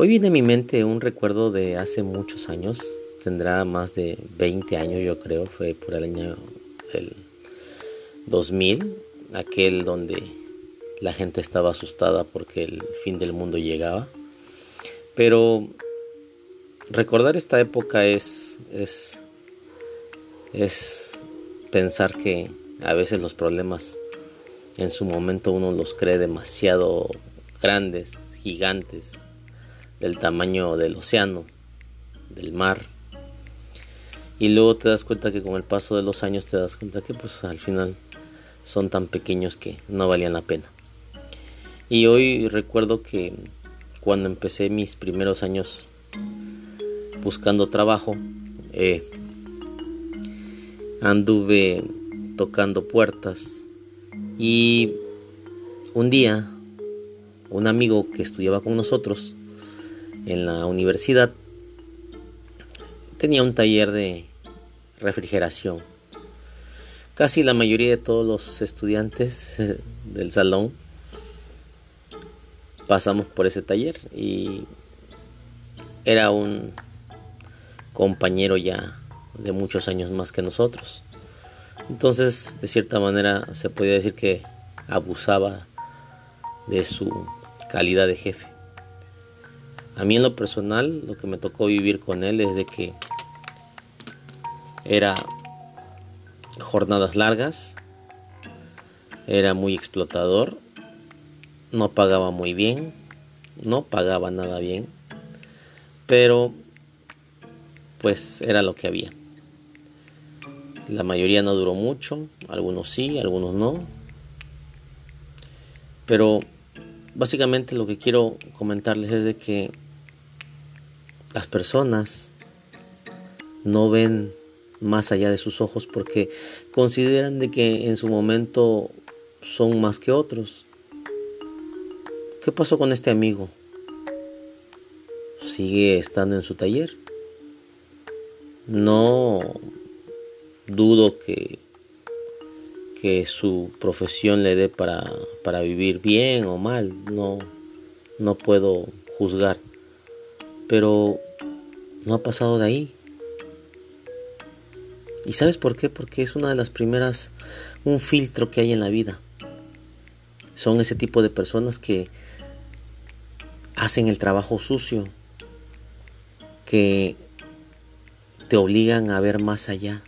Hoy viene a mi mente un recuerdo de hace muchos años, tendrá más de 20 años yo creo, fue por el año del 2000, aquel donde la gente estaba asustada porque el fin del mundo llegaba. Pero recordar esta época es, es, es pensar que a veces los problemas en su momento uno los cree demasiado grandes, gigantes, del tamaño del océano, del mar. Y luego te das cuenta que con el paso de los años te das cuenta que pues al final son tan pequeños que no valían la pena. Y hoy recuerdo que cuando empecé mis primeros años buscando trabajo, eh, anduve tocando puertas y un día un amigo que estudiaba con nosotros en la universidad tenía un taller de refrigeración. Casi la mayoría de todos los estudiantes del salón pasamos por ese taller y era un compañero ya de muchos años más que nosotros. Entonces, de cierta manera, se podía decir que abusaba de su calidad de jefe. A mí en lo personal, lo que me tocó vivir con él es de que era jornadas largas, era muy explotador, no pagaba muy bien, no pagaba nada bien, pero pues era lo que había. La mayoría no duró mucho, algunos sí, algunos no. Pero básicamente lo que quiero comentarles es de que las personas no ven más allá de sus ojos porque consideran de que en su momento son más que otros. ¿Qué pasó con este amigo? ¿Sigue estando en su taller? No dudo que, que su profesión le dé para, para vivir bien o mal. No, no puedo juzgar. Pero no ha pasado de ahí. ¿Y sabes por qué? Porque es una de las primeras, un filtro que hay en la vida. Son ese tipo de personas que hacen el trabajo sucio, que te obligan a ver más allá.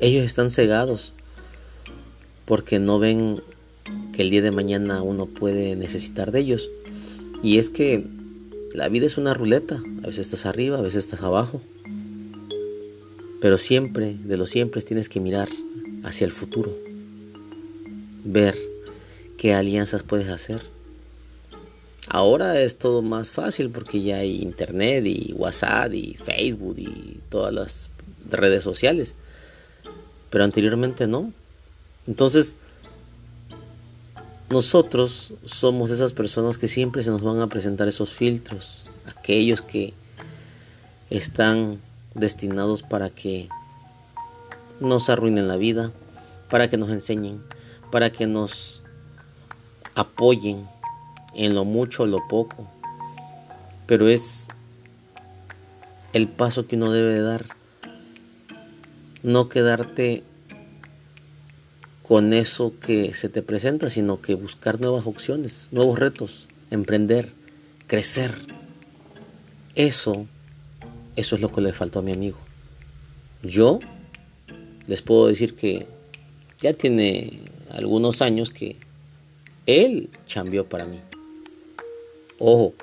Ellos están cegados porque no ven que el día de mañana uno puede necesitar de ellos. Y es que la vida es una ruleta, a veces estás arriba, a veces estás abajo. Pero siempre, de lo siempre, tienes que mirar hacia el futuro. Ver qué alianzas puedes hacer. Ahora es todo más fácil porque ya hay internet y WhatsApp y Facebook y todas las redes sociales. Pero anteriormente no. Entonces, nosotros somos esas personas que siempre se nos van a presentar esos filtros. Aquellos que están destinados para que nos arruinen la vida, para que nos enseñen, para que nos apoyen en lo mucho o lo poco. Pero es el paso que uno debe dar. No quedarte con eso que se te presenta, sino que buscar nuevas opciones, nuevos retos, emprender, crecer. Eso eso es lo que le faltó a mi amigo. Yo les puedo decir que ya tiene algunos años que él cambió para mí. Ojo,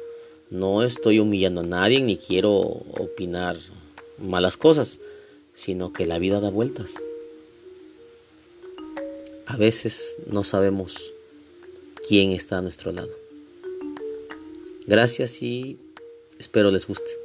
no estoy humillando a nadie ni quiero opinar malas cosas, sino que la vida da vueltas. A veces no sabemos quién está a nuestro lado. Gracias y espero les guste.